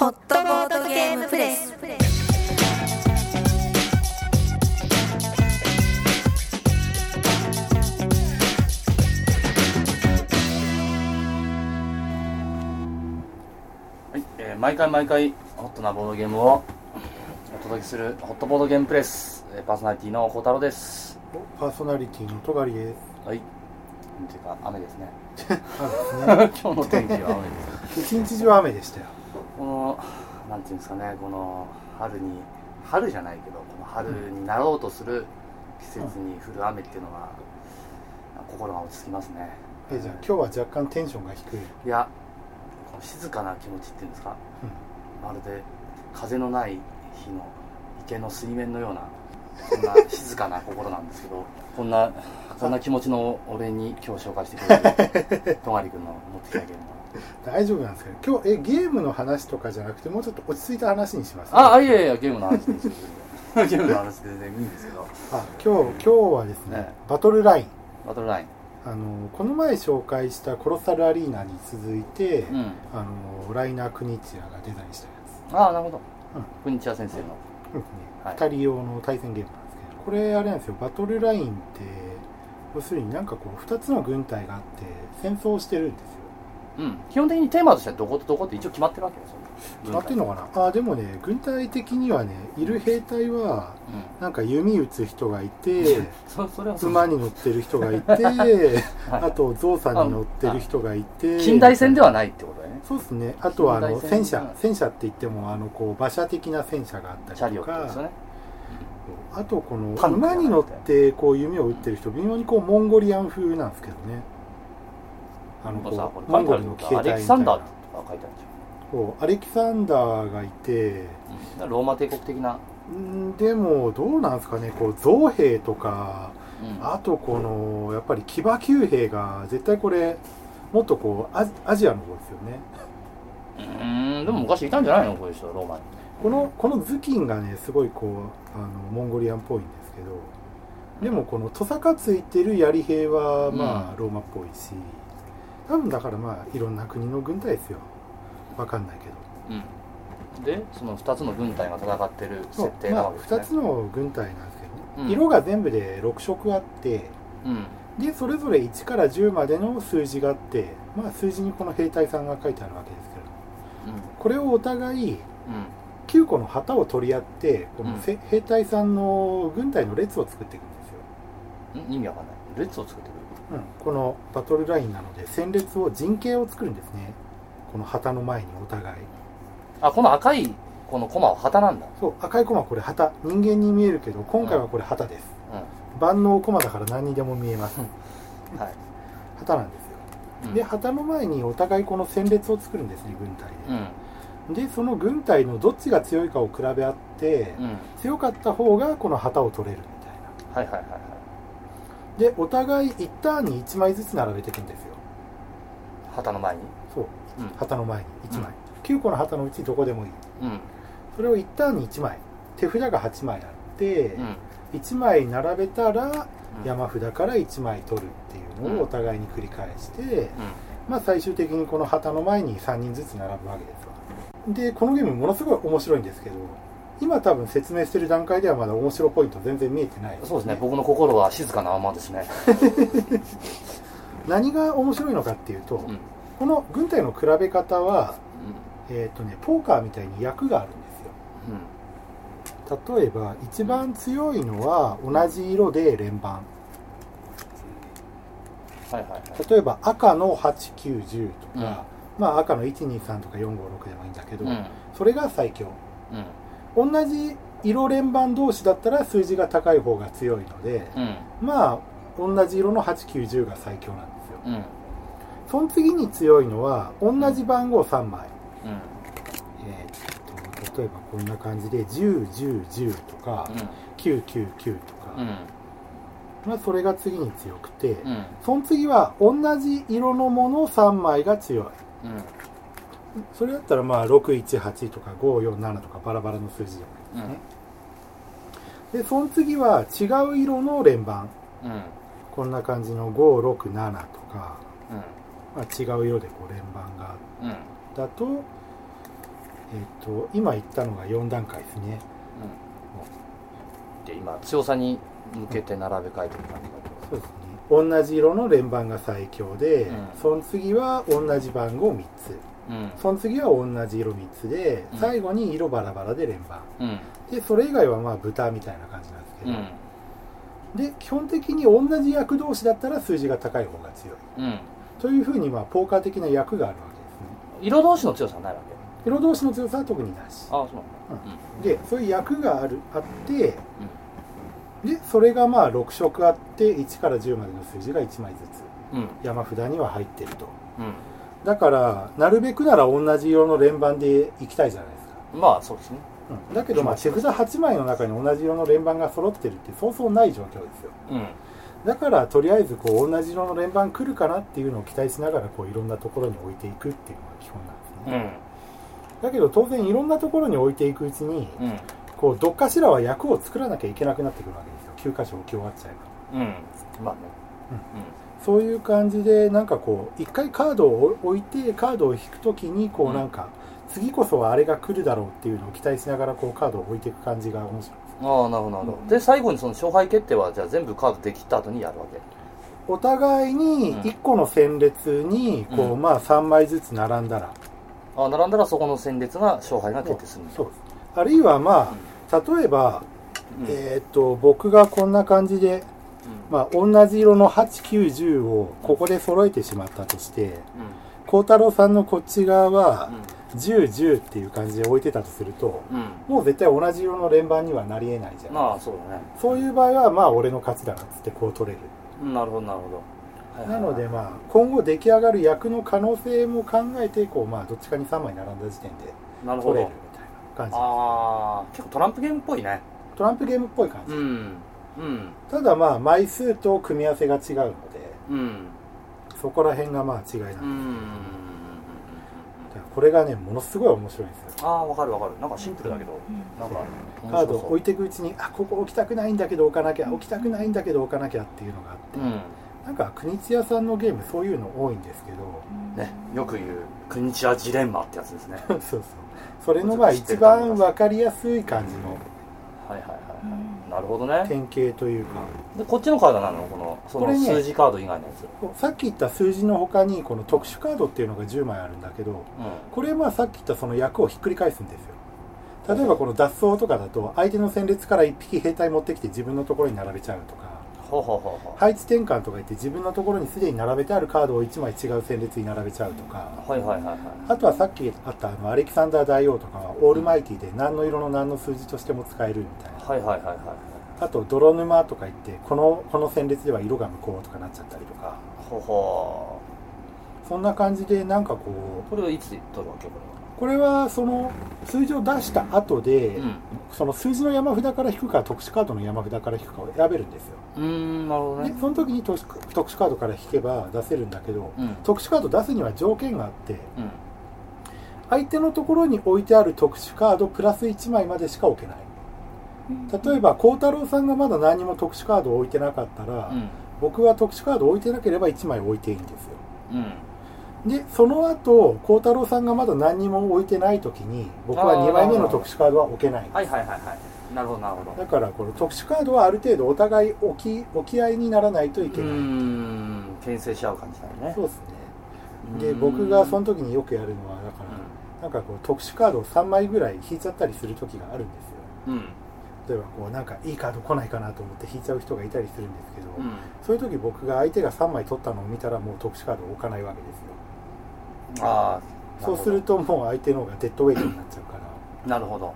ホットボードゲームプレスはい、えー毎回毎回ホットなボードゲームをお届けするホットボードゲームプレスえーパーソナリティの孝太郎ですパーソナリティの戸狩です。はいっていうか雨ですね 雨で 今日の天気は雨です。一日中雨でしたよ。このなんていうんですかねこの春に春じゃないけどこの春になろうとする季節に降る雨っていうのは、心が落ち着きますね。えじゃあ今日は若干テンションが低い。いやこの静かな気持ちっていうんですか。まるで風のない日の池の水面のようなそんな 静かな心なんですけどこんなこんな気持ちの俺に今日紹介してくれる 戸狩君の持ってきたゲームうん、大丈夫なんですけど、今日えゲームの話とかじゃなくてもうちょっと落ち着いた話にします、はああいやいやゲームの話で ゲームの話で全然いいんですけど。あ今日今日はですね、ね。バトルライン。バトルライン。あのこの前紹介したコロッサルアリーナに続いて、うん。あのライナー・クニチアがデザインしたやつ。ああなるほど。うん。国千谷先生の。うんね。はい。2人用の対戦ゲームなんですけどこれあれなんですよ。バトルラインって要するになんかこう2つの軍隊があって戦争をしてるんですようん。基本的にテーマとしてはどことどこって一応決まってるわけですよ決まってんのかな？あでもね軍隊的にはねいる兵隊はうん。なんか弓撃つ人がいて そそれは馬に乗ってる人がいて はい。あとゾウさんに乗ってる人がいて近代戦ではないってことね。そうですね。あとはあの戦。戦車。戦車って言ってもあのこう馬車的な戦車があったりとか。オットですよね。あとこの馬に乗ってこう弓を撃ってる人微妙にこうモンゴリアン風なんですけどねあのこさここれア隊みたいな。レキサンダーとか書いてあるそうアレキサンダーがいてじゃんローマ帝国的な、んでもどうなんですかねこう造兵とかうん。あとこのやっぱり騎馬級兵が絶対これもっとこうアアジアの方ですよね。うーん。でも昔いたんじゃないの？こういう人ローマ。にこのこの頭巾がねすごいこうあのモンゴリアンっぽいんですけど。でもこのトサカついてる槍兵はまあローマっぽいし多分だからまあいろんな国の軍隊ですよ。わかんないけど。うん。でその2つの軍隊が戦ってる設定なまあ2わけですね、つの軍隊なんですけどね、うん。色が全部で6色あってうん。でそれぞれ1から10までの数字があってまあ数字にこの兵隊さんが書いてあるわけですけれどもこれをお互いうん。9個の旗を取り合ってこの兵隊さんの軍隊の列を作っていくんですよ。うん？ん意味わかんない。列を作ってくうん、このバトルラインなので戦列を陣形を作るんですね。この旗の前にお互い。るあこの赤いこのコマは旗なんだ。そう赤いコマこれ旗。人間に見えるけど今回はこれ旗です、う万能コマだから何にでも見えます。ん。はい。旗なんですよ、うん。で旗の前にお互いこの戦列を作るんですね軍隊うん。で、でその軍隊のどっちが強いかを比べ合って、うん。強かった方がこの旗を取れるみたいな。はいはいはいはいでお互い1ターンに1枚ずつ並べていくんですよ。旗の前に？そう。うん。旗の前に。1枚、9個の旗のうちどこでもいい。うん。それを1ターンに1枚。手札が8枚あって、うん。1枚並べたらうん。山札から1枚取るっていうのをお互いに繰り返して、うん。まあ、最終的にこの旗の前に3人ずつ並ぶわけですわ。でこのゲームものすごい面白いんですけど今多分説明してる段階ではまだ面白ポイント全然見えてない。そうですね。僕の心は静かなままですね。何が面白いのかっていうと、うん。この軍隊の比べ方は、えーとね、ポーカーみたいに役があるんですよ。例えば一番強いのは同じ色で連番。はいはいはい。例えば赤の8910とか、うん。まあ赤の123とか456でもいいんだけど、うん。それが最強。うん同じ色連番同士だったら数字が高い方が強いので、うん。まあ同じ色の8910が最強なんですよ。うん。その次に強いのは同じ番号3枚、うん。えーっと例えばこんな感じで101010とか、999とか、うん。まあ、それが次に強くて、うん。その次は同じ色のもの3枚が強い。うんそれだったらまあ618とか547とかバラバラの数字でもいいですね、でその次は違う色の連番。うん。こんな感じの567とか、うん。まあ、違う色でこう連番がうん。だとえっ、と今言ったのが4段階ですね。で今強さに向けて並べ替えてる感じだけどそうですね。同じ色の連番が最強で、うん。その次は同じ番号3つ。うんその次は同じ色3つで、うん。最後に色バラバラで連番。うん。でそれ以外はまあ豚みたいな感じなんですけうど、ん。で基本的に同じ役同士だったら数字が高い方が強い。うん。というふうにまあポーカー的な役があるわけですね。色同士の強さはないわけ？色同士の強さは特になし。ああそうなんだ。でそういう役があるあってでそれがまあ6色あって1から10までの数字が1枚ずつ。うんうん。山札には入ってると。うんだからなるべくなら同じ色の連番でいきたいじゃないですか、まあそうですね。うん。だけどまあ手札8枚の中に同じ色の連番が揃ってるってそうそうない状況ですよ。うん。だからとりあえずこう同じ色の連番来るかなっていうのを期待しながらこういろんなところに置いていくっていうのが基本なんですね、だけど当然いろんなところに置いていくうちにうんこうどっかしらは役を作らなきゃいけなくなってくるわけですよ。9箇所置き終わっちゃえば。うん。うん。まあねそういう感じでなんかこう一回カードを置いてカードを引くときにこううんなん。か、次こそはあれが来るだろうっていうのを期待しながらこうカードを置いていく感じが面白い。ですああなるほどなるほど。で最後にその勝敗決定はじゃあ全部カードできた後にやるわけ。お互いにうん1個の戦列にこう、うん。まあ3枚ずつ並んだら、ああ並んだらそこの戦列が勝敗が決定するそうですあるいはまあ、例えば、うん。えーっと僕がこんな感じで、まあ、同じ色の8910をここで揃えてしまったとして孝太郎さんのこっち側は1010っていう感じで置いてたとするともう絶対同じ色の連番にはなり得ないじゃん、まあそうだね。そういう場合はまあ俺の勝ちだなっつってこう取れる。うんなるほどなるほど。なのでまあ今後出来上がる役の可能性も考えてこうまあどっちかに3枚並んだ時点で取れるみたいな感じああ結構トランプゲームっぽいね。トランプゲームっぽい感じ、うんうん。ただまあ枚数と組み合わせが違うのでうんそこら辺がまあ違いなんです、うん。だからこれがねものすごい面白いんですよ。ああわかるわかる。なんかシンプルだけどなんかカードを置いてていくうちにあここ置きたくないんだけど置かなきゃ置きたくないんだけど置かなきゃっていうのがあって、うん。なんか国津屋さんのゲームそういうの多いんですけどねよく言う国千谷ジレンマってやつですね。そうそう。それのまあ一番分かりやすい感じのなるほどね。典型というか。でこっちのカードなの？このそのこれね数字カード以外のやつ。さっき言った数字の他にこの特殊カードっていうのが10枚あるんだけどうこれまあさっき言ったその役をひっくり返すんですよ。例えばこの脱走とかだと相手の戦列から1匹兵隊持ってきて自分のところに並べちゃうとか配置転換とか言って自分のところにすでに並べてあるカードを1枚違う戦列に並べちゃうとか。うはいはいはいはい。あとはさっきあったあのアレキサンダー大王とかはオールマイティで何の色の何の数字としても使えるみたいな。はいはいはいはい。あと泥沼とか言ってこのこの戦列では色が無効とかなっちゃったりとか。ほうほそんな感じでなんかこうこれはいつ取るわけ？こうこれはその数字を出した後で、れはその数字の山札から引くか特殊カードの山札から引くかを選べるんですよ。うんなるほどね。でその時に特殊特殊カードから引けば出せるんだけどうん。特殊カード出すには条件があってうん。相手のところに置いてある特殊カードプラス1枚までしか置けない。例えば孝太郎さんがまだ何も特殊カードを置いてなかったら、うん。僕は特殊カードを置いてなければ1枚置いていいんですよ。うんでその後孝太郎さんがまだ何にも置いてない時に僕は2枚目の特殊カードは置けないはいはいはいはい。なるほどなるほど。だからこの特殊カードはある程度お互い置き置き合いにならないというけない、ん牽制し合う感じだよね。そうですね。でうん。僕がその時によくやるのはだから、なんかこう特殊カードを3枚ぐらい引いちゃったりする時があるんですよ。うん。例えばこうなんかいいカード来ないかなと思って引いちゃう人がいたりするんですけど、うん。そういう時僕が相手が3枚取ったのを見たらもう特殊カードを置かないわけですよああそうするともう相手の方がデッドウェイトになっちゃうからなるほど。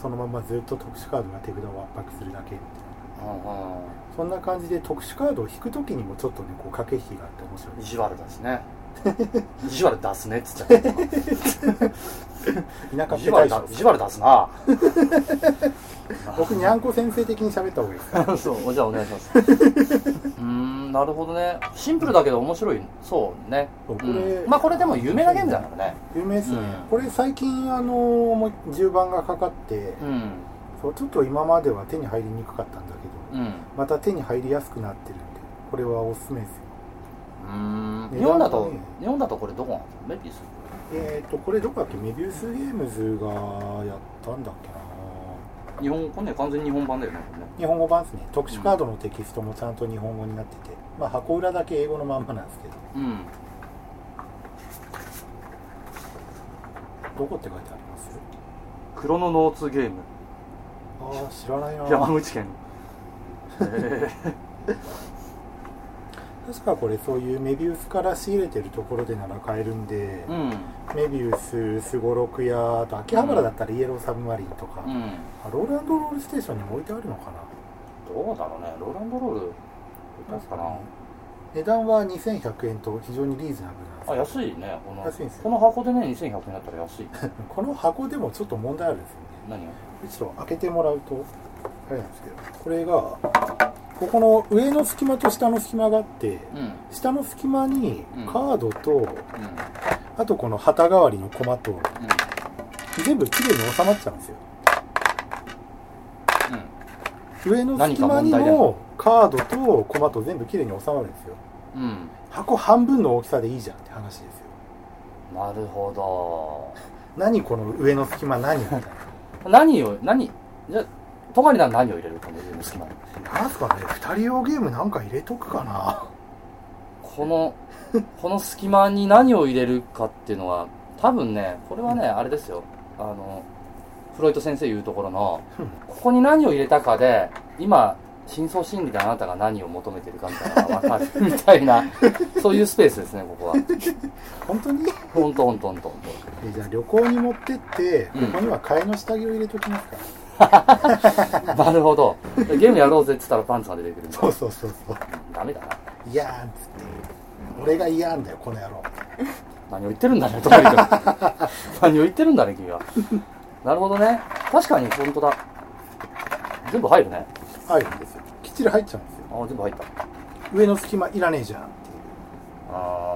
そのままずっと特殊カードが手札を圧迫するだけみたいなうんうん。そんな感じで特殊カードを引く時にもちょっとねこう駆け引きがあって面白い。意地悪ですね。意地悪出すねっつっちゃった 田舎意地悪だ意地悪出すな。僕にゃんこ先生的に喋った方がいいですか？そうじゃあお願いします。うーんなるほどね。シンプルだけど面白い。そうね。これうん。まあこれでも有名なゲームだからね。有名ですね、うん。これ最近あのもう10番がかかって、うん。そうちょっと今までは手に入りにくかったんだけどうん。また手に入りやすくなってるんでこれはおすすめですよ。うーん。値日本だと日本だとこれどこなんですか？メピスえっ、とこれどこだっけ？メビウスゲームズがやったんだっけな？日本これね完全に日本版だよね日本語版ですね。特殊カードのテキストもちゃんと日本語になってて、まあ箱裏だけ英語のまんまなんですけど。うんどこって書いてあります？クロノノーツゲーム。ああ知らないな。山口県。へ 確かこれそういうメビウスから仕入れてるところでなら買えるんでえ、うん。メビウスすごろくやあと秋葉原だったらイエローサブマリンとか、うん。あローランドロールステーションにも置いてあるのかな。どうだろうね。ローランドロール出すかな。値段は2100円と非常にリーズナブルあなんです安いねこの。安いんですよ。この箱でね2100円だったら安い。この箱でもちょっと問題あるんですよね。何がちょっと開けてもらうとあれなんですけどこれがここの上の隙間と下の隙間があってうん。下の隙間にうん。カードと、うん。あとこの旗代わりのコマと全部きれいに収まっちゃうんですよ。上の隙間にもカードとコマと全部きれいに収まるんですよ。うん。うん箱半分の大きさでいいじゃんって話ですよ。なるほ何この上の隙間何みたいな。ど何を何？じゃあトガリなら何を入れるこの上の隙間になんすかね2人用ゲームなんか入れとくかな？このこの隙間に何を入れるかっていうのは多分ねこれはねあれですよ。あのフロイト先生言うところのうんここに何を入れたかで今深層心理であなたが何を求めてるかみたいなのが分かるみたいな そういうスペースですねここは。本当に？ほんとほんとほんとほんとえじゃあ旅行に持ってってこうん。こには替えの下着を入れときますか？ら、なるほど。ゲームやろうぜって言ったらパンツが出てくるそうそうそうそう。ダメだな。いやーんっつって。俺が嫌なんだよこの野郎。何を言ってるんだねトガリ君。何を言ってるんだね君は。なるほどね。確かに本当だ。全部入るね。入るんですよ。きっちり入っちゃうんですよ。あ全部入った。上の隙間いらねえじゃんっていう。あー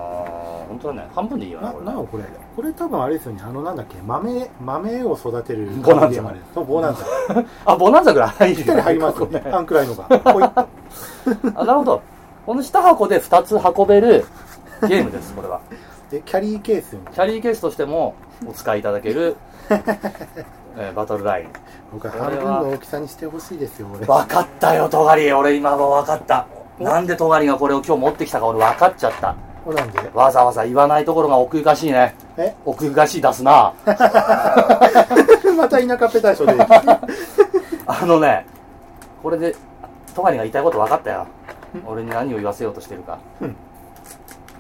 本当だね。半分でいいよねなこれ。なこれ？これ多分あれですよねあのなんだっけ豆豆を育てるボナンザ。そうボナンザ。あボナンザぐらい入るぴったり入りますよねねあんくらいのが。ポイッと。あなるほど。この下箱で2つ運べるゲームですこれは。でキャリーケースにキャリーケースとしてもお使いいただける、えーバトルライン。僕は半分の大きさにしてほしいですよ俺。分かったよトガリ。俺今も分かった。なんでトガリがこれを今日持ってきたか俺分かっちゃったこれなんで。わざわざ言わないところが奥ゆかしいね。え？奥ゆかしい出すな。また田舎ペタショで。あのねこれでトガリが言いたいこと分かったよ。俺に何を言わせようとしてるか。うん。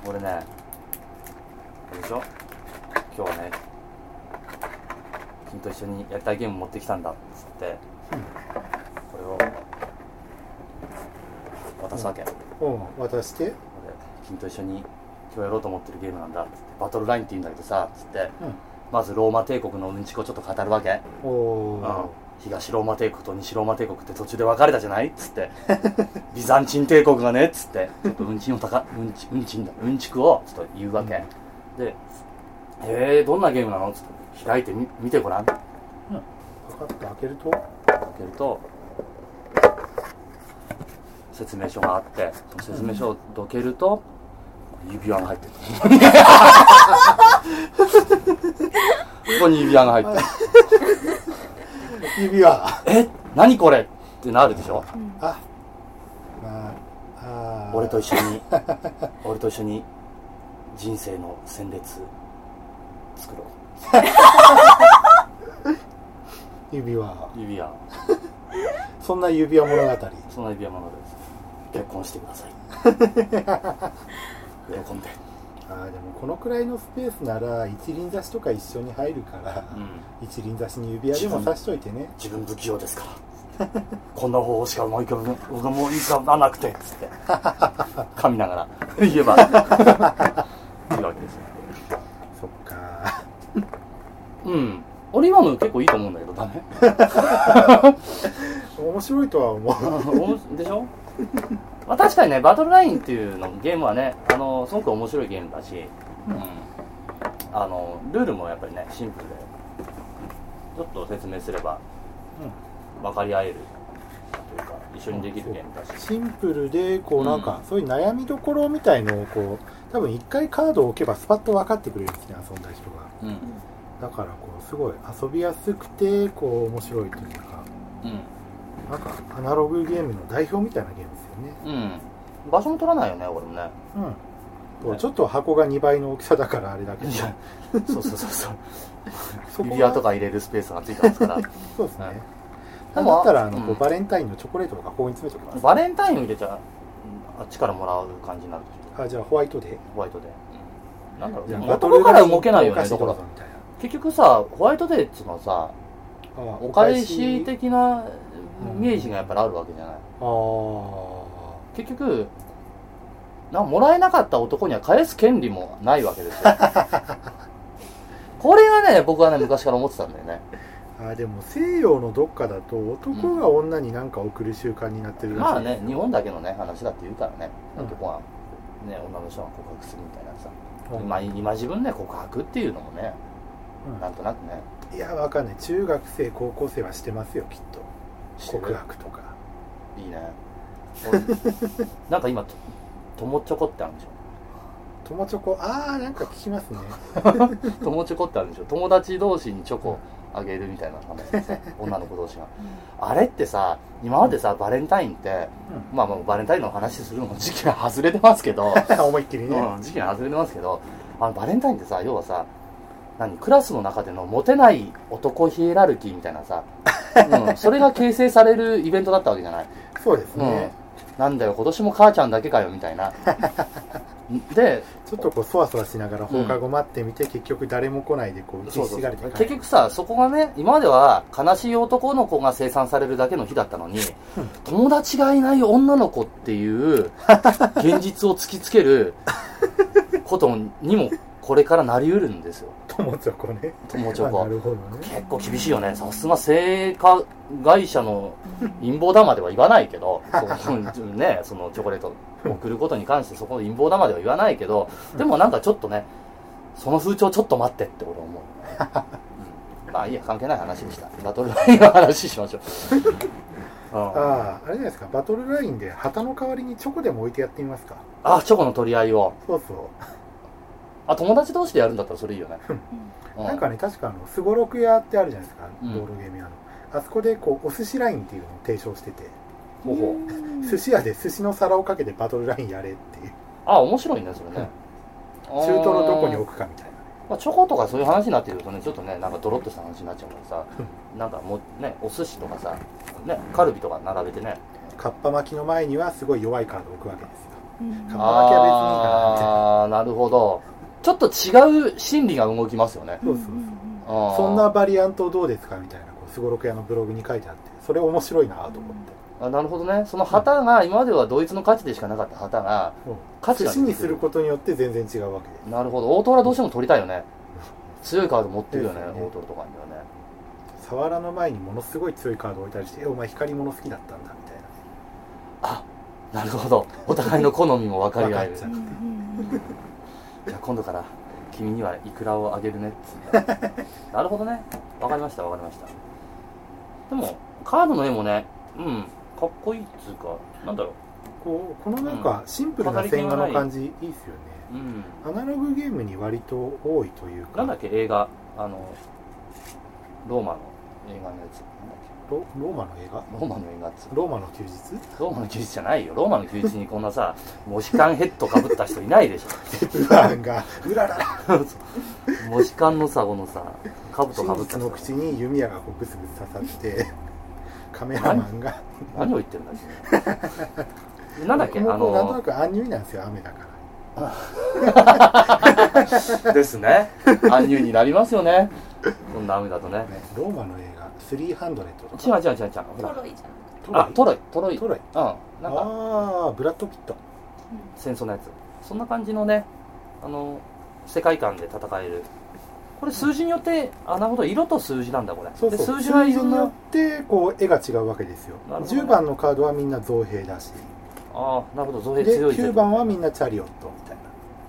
俺ねでしょ？今日はね君と一緒にやりたいゲーム持ってきたんだ。っつって、これを渡すわけ、うん。渡して。俺君と一緒に今日やろうと思ってるゲームなんだっつってバトルラインって言うんだけどさつってうん。まずローマ帝国のうんちくをちょっと語るわけ、おうん。お東ローマ帝国と西ローマ帝国って途中で分かれたじゃない？っつって。ビザンチン帝国がね？っつって。ちょっとうんちんをたかうんちうんちんだ。うんちくを？ちょっと言うわけ、で「えー、どんなゲームなの?」っつって。開いてみ見てごらん。開分かった開けると？けると説明書があって説明書をどけると指輪が入ってる。ここに指輪が入ってる。指輪。え？何これってなるでしょ？あ。まああー。俺と一緒に俺と一緒に人生の戦列作ろ指輪。う指輪。そんな指輪物語。そんな指輪ものです。結婚してください 喜んで。あーでもこのくらいのスペースなら一輪挿しとか一緒に入るから、うん。一輪挿しに指輪でも挿しといてね。自分不器用ですから。こんな方法しか思い浮かぶ僕がもういいかななくて。つって噛みながら言えば。いいわけですよ。そっか。うん。俺今の結構いいと思うんだけどダメ？面白いとは思う。でしょ？まあ確かにねバトルラインっていうのゲームはねあのすごく面白いゲームだし、うん。あのルールもやっぱりねシンプルでちょっと説明すれば分かり合えるというか一緒にできるゲームだし。シンプルでこうなんか、うん。そういう悩みどころみたいのをこう多分一回カードを置けばスパッと分かってくれるんですね遊んだ人が。うん。だからこうすごい遊びやすくてこう面白いというかうん。なんかアナログゲームの代表みたいなゲームですよね。うん。場所も取らないよね俺もね。うん、ちょっと箱が2倍の大きさだからあれだけど。そうそうそうそう。指輪とがか入れるスペースがついてますから。そうですね、だったらあの、うん。バレンタインのチョコレートとかここに詰めておきます。バレンタインを入れちゃうんあっちからもらう感じになるでしょ。あじゃあホワイトデーホワイトで、うん、なんだろう。男から動けないよね結局さホワイトデーっていうのはさあお返し的なうん。イメージがやっぱりあるわけじゃない。ああ結局なもらえなかった男には返す権利もないわけですよ。これがね僕はね昔から思ってたんだよね。あでも西洋のどっかだと男が女に何か送る習慣になってるらしい。まあね日本だけのね話だって言うからね。うん男が、ね、女の人が告白するみたいなさ、うん。今今自分ね告白っていうのもねうん。なんとなくね。いやわかんない。中学生高校生はしてますよきっと。告白とか。いいね。俺なんか今と友チョコってあるんでし友チョコ？ああなんか聞きますね。ょ 友チョコってあるんでしょ。友達同士にチョコあげるみたいな話でさ 女の子同士が。あれってさ今までさバレンタインって、まあまあバレンタインの話するのも時期が外れてますけど 思いっきりね、うん、時期が外れてますけどあのバレンタインってさ要はさ何クラスの中でのモテない男ヒエラルキーみたいなさ、うん、それが形成されるイベントだったわけじゃない、そうですうん。ね、なんだよ今年も母ちゃんだけかよみたいな。でちょっとこうそわそわしながら放課後待ってみて、結局誰も来ないでこうそうそう結局さそこがね今までは悲しい男の子が生産されるだけの日だったのに友達がいない女の子っていう現実を突きつけることにもこれからなりうるんですよ。友チョコね。友チョコ。あなるほどね。結構厳しいよね。さすが製菓会社の陰謀だまでは言わないけど そのねそのチョコレート送ることに関してそこの陰謀だまでは言わないけどでもなんかちょっとねその風潮ちょっと待ってって俺思う、うん。まあいいや関係ない話でした。バトルラインの話しましょう、うん、あああれじゃないですか。バトルラインで旗の代わりにチョコでも置いてやってみますか。あチョコの取り合いを。そうそうあ友達同士でやるんだったらそれいいよね、うなんかね確かあのすごろく屋ってあるじゃないですか、うん。ボードゲーム屋の。あそこでこうお寿司ラインっていうのを提唱してて。ほうほう。寿司屋で寿司の皿をかけてバトルラインやれっていう。あ面白いねそれね、中トロどこにく置くかみたいなまあ、チョコとかそういう話になってくるとねちょっとねなんかドロッとした話になっちゃうからさ。なんかもうねお寿司とかさねカルビとか並べてね。かっぱ巻きの前にはすごい弱いカードを置くわけですよ。うん。かっぱ巻きは別にいいかなみたいなああなるほどちょっと違う心理が動きますよね。そうそうあー。そんなバリアントどうですかみたいなすごろく屋のブログに書いてあってそれ面白いなと思って。あなるほどね。その旗が今まではドイツの価値でしかなかった旗が価値寿が司にすることによって全然違うわけで。すなるほど。大トロはどうしても取りたいよね。強いカード持ってるよねね。大トロとかにはね。サワラの前にものすごい強いカードを置いたりしてえお前光り物好きだったんだみたいあなるほど。お互いの好みも分かり合えるじゃあ今度から君にはイクラをあげるねっつって。なるほどね。わかりましたわかりました。でもカードの絵もねうんかっこいいっつうかなんだろこうこのなんかシンプルな線画の感じいいですよね。ううん。アナログゲームに割と多いというか。なんだっけ映画。あのローマの映画のやつロローマの映画？けローマの映画っつうローマの休日？ローマの休日じゃないよ。ローマの休日にこんなさモヒカンヘッドかぶった人いないでしょ。ウランが。うらら。らモヒカンのさこのさかぶとかぶったの口に弓矢がこうブスブス刺さって カメラマンが。何？を言ってるんだっけ なんだっけ？あ僕もこうなんとなのくアンニュイなんですよ雨だから。ですね。アンニュイになりますよね こんな雨だとね。ねローマの映画300とか。違う違う違う違う。ほらトロイ。じあトロイ。トロイ。トロイ。うん。なんか。ああブラッド・ピット。戦争のやつ。そんな感じのねあの世界観で戦える。これ数字によってあなるほど。色と数字なんだこれ。そうそう。で数字はいろんな。数字によってこう絵が違うわけですよ。なるほど。ね10番のカードはみんな造兵だし。ああなるほど。造兵で強い9番はみんなチャリオットみたい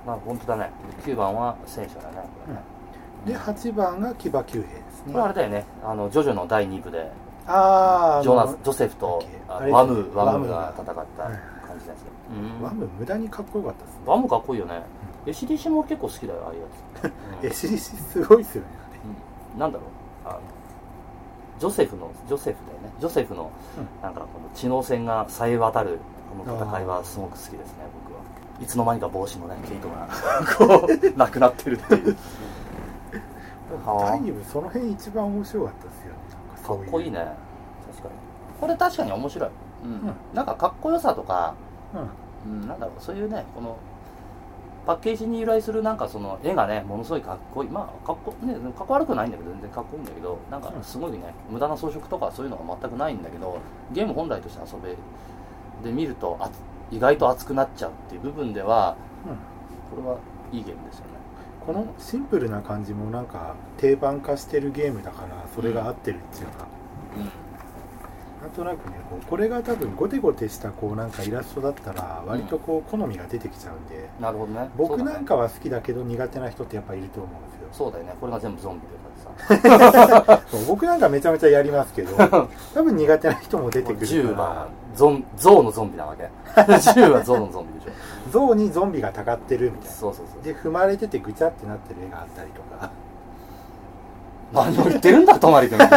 な。な本当だね。9番は戦車だねこれねで8番が騎馬騎兵ですね。これあれだよね。あのジョジョの第2部でああジョナスジョセフとワムワムがが。戦った感じなんですけど、うん。ワム無駄にかっこよかったですね。ワムかっこいいよね。SDC も結構好きだよああいうやつ、うん。SDC すごいっすよねうん。なんだろう。あのジョセフのジョセフだよね。ジョセフのうなんかこの知能戦がさえ渡るこの戦いはすごく好きですね僕は。いつの間にか帽子のね毛糸がこう なくなってるっていうタイムその辺一番面白かったですよ。ねかっこいいね。確かに。これ確かに面白い、うん。うん。なんかかっこよさとか、そういううん、なんだろうそういうねこのパッケージに由来するなんかその絵がねものすごいかっこいい。まあかっこねかっこ悪くないんだけど全然かっこいいんだけどなんかすごいね、無駄な装飾とかそういうのが全くないんだけどゲーム本来として遊べで見るとあつ意外と熱くなっちゃうっていう部分ではうんうん。これはいいゲームですよねこのシンプルな感じもなんか定番化してるゲームだからそれが合ってるっていうか、うん。となくねこうこれが多分ゴテゴテしたこうなんかイラストだったら割とこう好みが出てきちゃうんで、なるほどね。僕なんかは好きだけど苦手な人ってやっぱいると思うんですよ。そうだよね。これが全部ゾンビでさ。僕なんかめちゃめちゃやりますけど 多分苦手な人も出てくる10から。はゾンゾウのゾンビなわけ。10はゾウのゾンビでしょ。象にゾンビがたかってるみたいそうそうそう。なで踏まれててぐちゃってなってる絵があったりとか。何を言ってるんだ泊君ア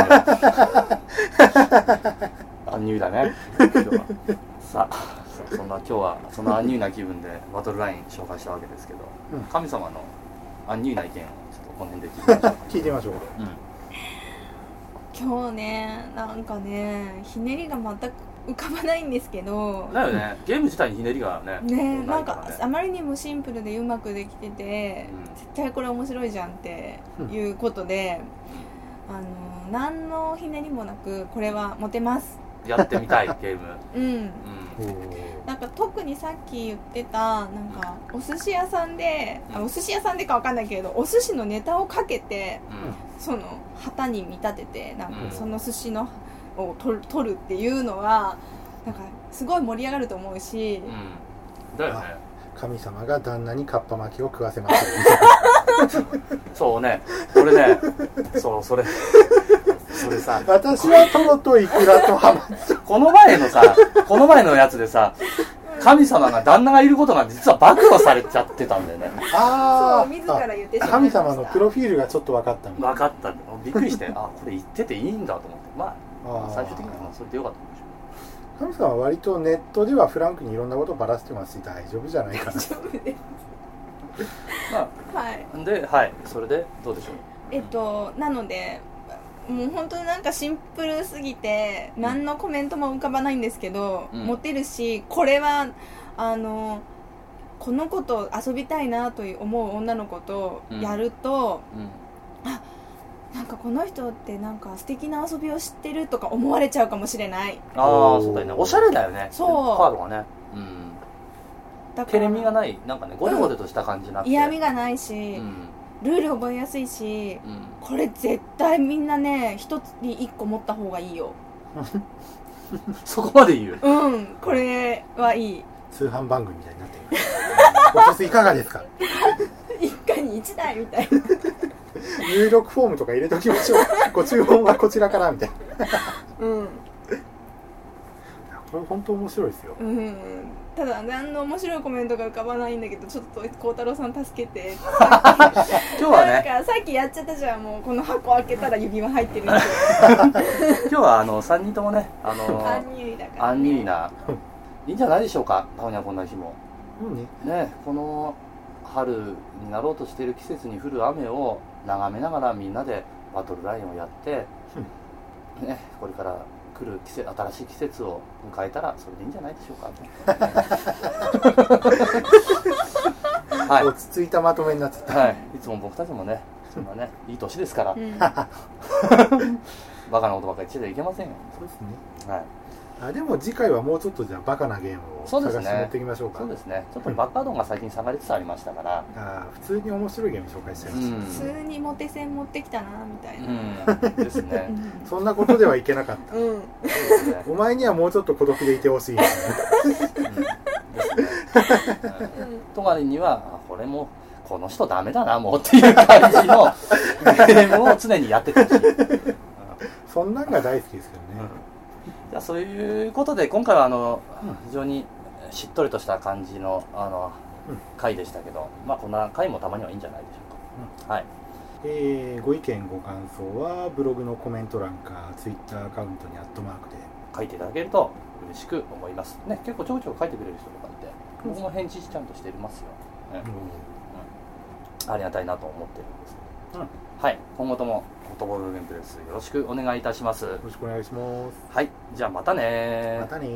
ンニュイだね。今日は。さあそんな今日はそのアンニュイな気分でバトルライン紹介したわけですけど、うん。神様のアンニュイな意見をちょっとこの辺で聞いてみましょうか。聞いてみましょう。うん。今日ねなんかねひねりが全く浮かばないんですけど。だよね。ゲーム自体にひねりがねねなんかあまりにもシンプルでうまくできてて、うん。絶対これ面白いじゃんっていうことで、あの何のひねりもなくこれはモテますやってみたい ゲーム、うん。なん。か特にさっき言ってたなんかお寿司屋さんであお寿司屋さんでかわかんないけどお寿司のネタをかけてその旗に見立ててなんかうん。その寿司のを取る取るっていうのはなんかすごい盛り上がると思うしうん、うん、だよね。神様が旦那にカッパ巻きを食わせましたみたいそうね。俺ね。そうそれそれさな私はトロとイクラとハマこの前のさこの前のやつでさ神様が旦那がいることが実は暴露されちゃってたんだよね。あそう自ら言ってしまいました。神様のプロフィールがちょっと分かったみたい分かったびっくりしてあこれ言ってていいんだと思って。まああー。最終的にはそれでよかったんでしょ神様は割とネットではフランクにいろんなことをばらしてますし大丈夫じゃないかな。大丈夫ですうまはい。あではい。それでどうでしょう。えっとなのでもう本当になんかシンプルすぎて何のコメントも浮かばないんですけど、うん。モテるしこれはあのこの子と遊びたいなと思う女の子とやると、うん。なんかこの人ってなんか素敵な遊びを知ってるとか思われちゃうかもしれない。ああそうだよね。おしゃれだよね。そう。カードがね。うん。だから。けれみがないなんかねゴテゴテとした感じなくて。嫌味がないし、うんルール覚えやすいしうん。これ絶対みんなね一つに一個持った方がいいよ。そこまで言う？うんこれはいい。通販番組みたいになってる。おすすいかがですか？一家に一台みたいな。入力フォームとか入れときましょう。ご注文はこちらからみたいな。うんこれ本当面白いですよ。うん。ただ何の面白いコメントが浮かばないんだけどちょっと孝太郎さん助けて。今日はね。なんかさっきやっちゃったじゃんもうこの箱開けたら指輪入ってるんで 今日はあの3人ともねあのアンニュイだから、ね、アンニュイないいんじゃないでしょうかたまにはこんな日も。もうねねこの春になろうとしている季節に降る雨を眺めながらみんなでバトルラインをやって、ね、これから来る季節新しい季節を迎えたらそれでいいんじゃないでしょうか、はい。落ち着いたまとめになってた、はい、いつも僕たちもねそんなねいい年ですから、うん。バカなことばっかり言っちゃいけませんよ、そうですね。はい、あでも次回はもうちょっとじゃあバカなゲームを探して持っていきましょうか。そうですね。ちょっとバッカードが最近下がりつつありましたから。あー普通に面白いゲーム紹介しちゃいました、うん。普通にモテ線持ってきたなみたいな。うん。ですね。うん。そんなことではいけなかった。うん。ねお前にはもうちょっと孤独でいてほしいですねうんですねうんトガリにはあこれもこの人ダメだな。もうっていう感じのゲームを常にやっててほしいそん。なんが大好きですけどね、じゃあそういうことで今回はあの、うん非常にしっとりとした感じのあの、うん回でしたけどまあこんな回もたまにはいいんじゃないでしょうか、はい。えーご意見ご感想はブログのコメント欄かツイッターアカウントにアットマークで。書いていただけると嬉しく思います。ね結構ちょこちょこ書いてくれる人とかいて僕も返事ちゃんとしてますよ、ねありがたいなと思ってるんです。けどうん。よはい今後とも。フォトボールゲームプレスよろしくお願いいたします。ろしくお願いします。はいじゃあまたねまたね